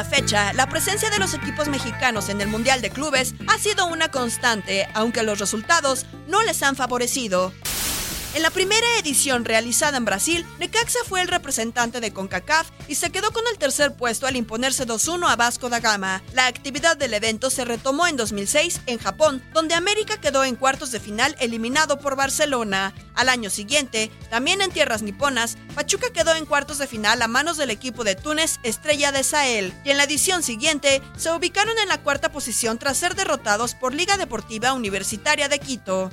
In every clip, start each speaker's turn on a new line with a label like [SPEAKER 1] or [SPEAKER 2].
[SPEAKER 1] La fecha, la presencia de los equipos mexicanos en el Mundial de Clubes ha sido una constante, aunque los resultados no les han favorecido. En la primera edición realizada en Brasil, Necaxa fue el representante de CONCACAF y se quedó con el tercer puesto al imponerse 2-1 a Vasco da Gama. La actividad del evento se retomó en 2006 en Japón, donde América quedó en cuartos de final eliminado por Barcelona. Al año siguiente, también en tierras niponas, Pachuca quedó en cuartos de final a manos del equipo de Túnez Estrella de Sahel, y en la edición siguiente se ubicaron en la cuarta posición tras ser derrotados por Liga Deportiva Universitaria de Quito.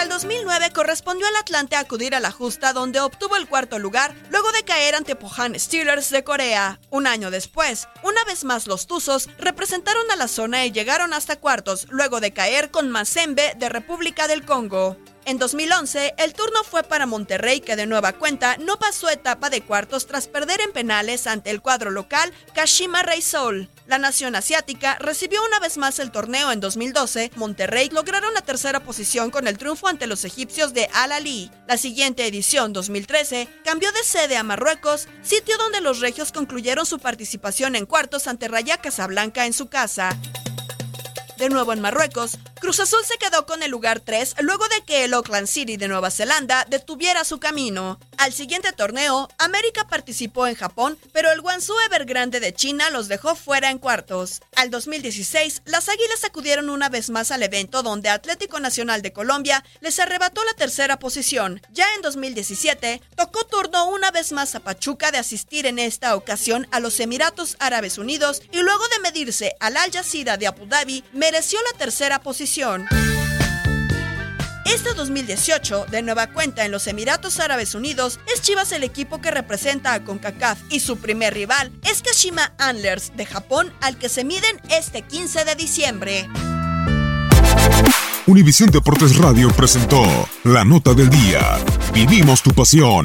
[SPEAKER 1] Para el 2009 correspondió al Atlante acudir a la justa donde obtuvo el cuarto lugar luego de caer ante Pohang Steelers de Corea. Un año después, una vez más los Tuzos representaron a la zona y llegaron hasta cuartos luego de caer con Mazembe de República del Congo. En 2011, el turno fue para Monterrey, que de nueva cuenta no pasó etapa de cuartos tras perder en penales ante el cuadro local Kashima Reysol. La nación asiática recibió una vez más el torneo en 2012. Monterrey lograron la tercera posición con el triunfo ante los egipcios de Al Ali. La siguiente edición, 2013, cambió de sede a Marruecos, sitio donde los regios concluyeron su participación en cuartos ante Raya Casablanca en su casa. De nuevo en Marruecos, Cruz Azul se quedó con el lugar 3 luego de que el Auckland City de Nueva Zelanda detuviera su camino. Al siguiente torneo, América participó en Japón, pero el Guangzhou Evergrande de China los dejó fuera en cuartos. Al 2016, las Águilas acudieron una vez más al evento donde Atlético Nacional de Colombia les arrebató la tercera posición. Ya en 2017, tocó turno una vez más a Pachuca de asistir en esta ocasión a los Emiratos Árabes Unidos y luego de medirse al Al Jazeera de Abu Dhabi, mereció la tercera posición. Este 2018, de nueva cuenta en los Emiratos Árabes Unidos, es Chivas el equipo que representa a CONCACAF y su primer rival es Kashima Antlers de Japón al que se miden este 15 de diciembre.
[SPEAKER 2] Univisión Deportes Radio presentó La Nota del Día. Vivimos tu pasión.